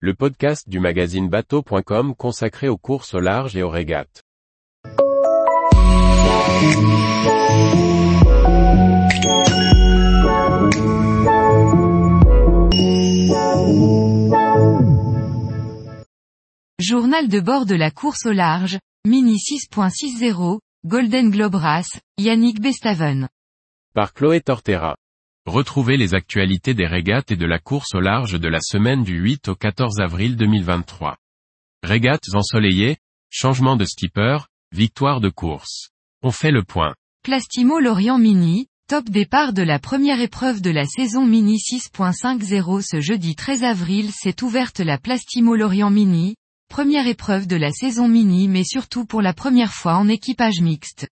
le podcast du magazine bateau.com consacré aux courses au large et aux régates. Journal de bord de la course au large, Mini 6.60, Golden Globe Race, Yannick Bestaven. Par Chloé Tortera. Retrouvez les actualités des régates et de la course au large de la semaine du 8 au 14 avril 2023. Régates ensoleillées, changement de skipper, victoire de course. On fait le point. Plastimo Lorient Mini, top départ de la première épreuve de la saison Mini 6.50 ce jeudi 13 avril s'est ouverte la Plastimo Lorient Mini, première épreuve de la saison Mini mais surtout pour la première fois en équipage mixte.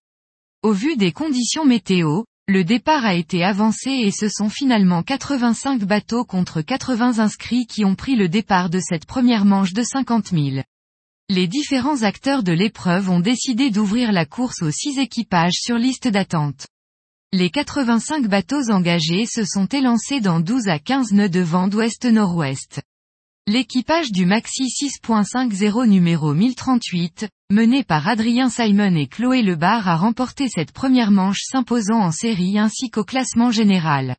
Au vu des conditions météo, le départ a été avancé et ce sont finalement 85 bateaux contre 80 inscrits qui ont pris le départ de cette première manche de 50 000. Les différents acteurs de l'épreuve ont décidé d'ouvrir la course aux six équipages sur liste d'attente. Les 85 bateaux engagés se sont élancés dans 12 à 15 nœuds de vent d'ouest-nord-ouest. L'équipage du Maxi 6.50 numéro 1038, mené par Adrien Simon et Chloé Lebar a remporté cette première manche s'imposant en série ainsi qu'au classement général.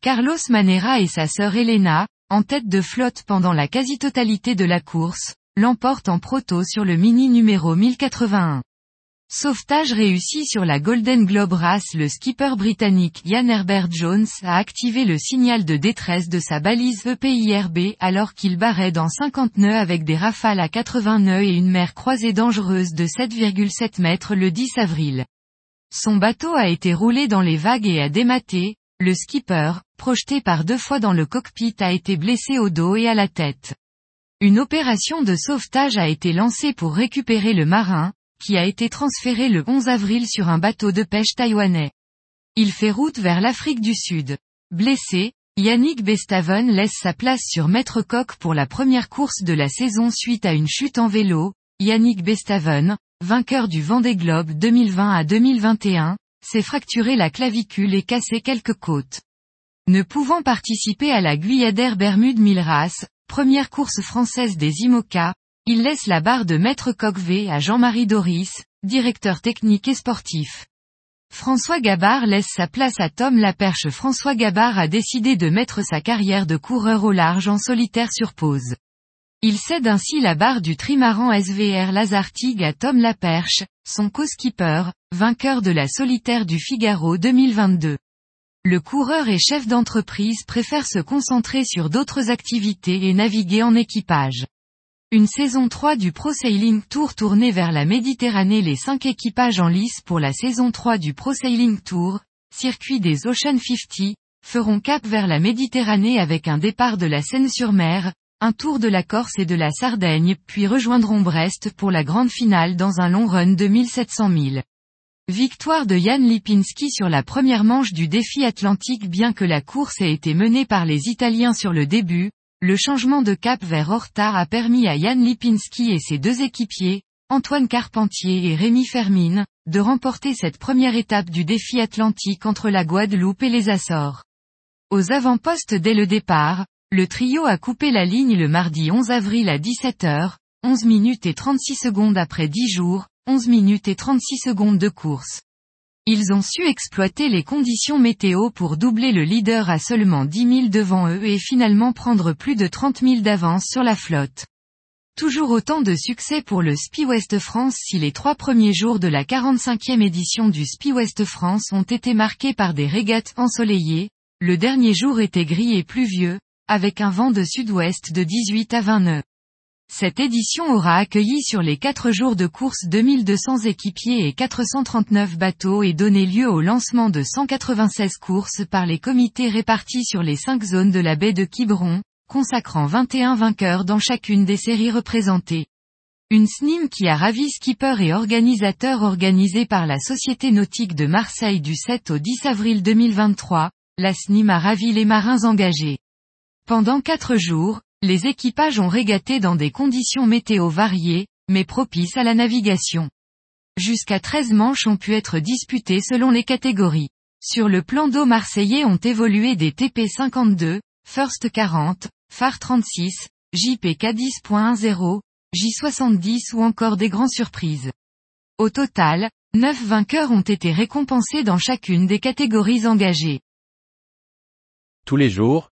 Carlos Manera et sa sœur Elena, en tête de flotte pendant la quasi-totalité de la course, l'emportent en proto sur le mini numéro 1081. Sauvetage réussi sur la Golden Globe Race le skipper britannique Ian Herbert Jones a activé le signal de détresse de sa balise EPIRB alors qu'il barrait dans 50 nœuds avec des rafales à 80 nœuds et une mer croisée dangereuse de 7,7 mètres le 10 avril. Son bateau a été roulé dans les vagues et a dématé, le skipper, projeté par deux fois dans le cockpit a été blessé au dos et à la tête. Une opération de sauvetage a été lancée pour récupérer le marin, qui a été transféré le 11 avril sur un bateau de pêche taïwanais. Il fait route vers l'Afrique du Sud. Blessé, Yannick Bestaven laisse sa place sur Maître Coq pour la première course de la saison suite à une chute en vélo. Yannick Bestaven, vainqueur du Vendée Globe 2020 à 2021, s'est fracturé la clavicule et cassé quelques côtes. Ne pouvant participer à la Guyadère Bermude Milras, première course française des IMOCA, il laisse la barre de maître Coq-V à Jean-Marie Doris, directeur technique et sportif. François Gabard laisse sa place à Tom Laperche. François Gabard a décidé de mettre sa carrière de coureur au large en solitaire sur pause. Il cède ainsi la barre du trimaran SVR Lazartigue à Tom Laperche, son co-skipper, vainqueur de la solitaire du Figaro 2022. Le coureur et chef d'entreprise préfère se concentrer sur d'autres activités et naviguer en équipage. Une saison 3 du Pro Sailing Tour tournée vers la Méditerranée Les 5 équipages en lice pour la saison 3 du Pro Sailing Tour, circuit des Ocean 50, feront cap vers la Méditerranée avec un départ de la Seine-sur-Mer, un tour de la Corse et de la Sardaigne puis rejoindront Brest pour la grande finale dans un long run de 1700 000. Victoire de Jan Lipinski sur la première manche du défi atlantique bien que la course ait été menée par les Italiens sur le début, le changement de cap vers Horta a permis à Jan Lipinski et ses deux équipiers, Antoine Carpentier et Rémi Fermine, de remporter cette première étape du défi atlantique entre la Guadeloupe et les Açores. Aux avant-postes dès le départ, le trio a coupé la ligne le mardi 11 avril à 17h, 11 minutes et 36 secondes après 10 jours, 11 minutes et 36 secondes de course. Ils ont su exploiter les conditions météo pour doubler le leader à seulement 10 000 devant eux et finalement prendre plus de 30 000 d'avance sur la flotte. Toujours autant de succès pour le Spi West France si les trois premiers jours de la 45e édition du Spi West France ont été marqués par des régates ensoleillées, le dernier jour était gris et pluvieux, avec un vent de sud-ouest de 18 à 20 nœuds. Cette édition aura accueilli sur les 4 jours de course 2200 équipiers et 439 bateaux et donné lieu au lancement de 196 courses par les comités répartis sur les 5 zones de la baie de Quiberon, consacrant 21 vainqueurs dans chacune des séries représentées. Une SNIM qui a ravi skipper et organisateur organisée par la Société Nautique de Marseille du 7 au 10 avril 2023, la SNIM a ravi les marins engagés. Pendant 4 jours, les équipages ont régaté dans des conditions météo variées, mais propices à la navigation. Jusqu'à 13 manches ont pu être disputées selon les catégories. Sur le plan d'eau marseillais ont évolué des TP 52, First 40, Phare 36, JPK 10.0, J70 ou encore des grands surprises. Au total, 9 vainqueurs ont été récompensés dans chacune des catégories engagées. Tous les jours,